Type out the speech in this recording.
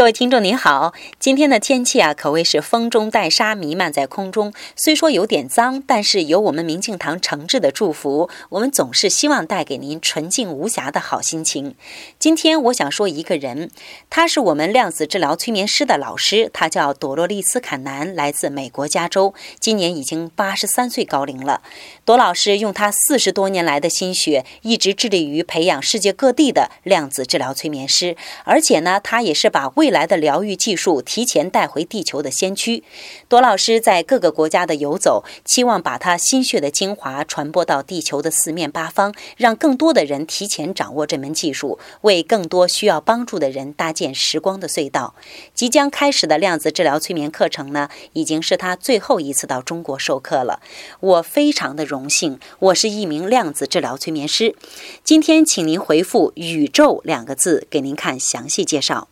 各位听众您好，今天的天气啊，可谓是风中带沙弥漫在空中。虽说有点脏，但是有我们明镜堂诚挚的祝福，我们总是希望带给您纯净无瑕的好心情。今天我想说一个人，他是我们量子治疗催眠师的老师，他叫朵洛丽斯·坎南，来自美国加州，今年已经八十三岁高龄了。朵老师用他四十多年来的心血，一直致力于培养世界各地的量子治疗催眠师，而且呢，他也是把未来的疗愈技术提前带回地球的先驱，朵老师在各个国家的游走，期望把他心血的精华传播到地球的四面八方，让更多的人提前掌握这门技术，为更多需要帮助的人搭建时光的隧道。即将开始的量子治疗催眠课程呢，已经是他最后一次到中国授课了。我非常的荣幸，我是一名量子治疗催眠师。今天，请您回复“宇宙”两个字，给您看详细介绍。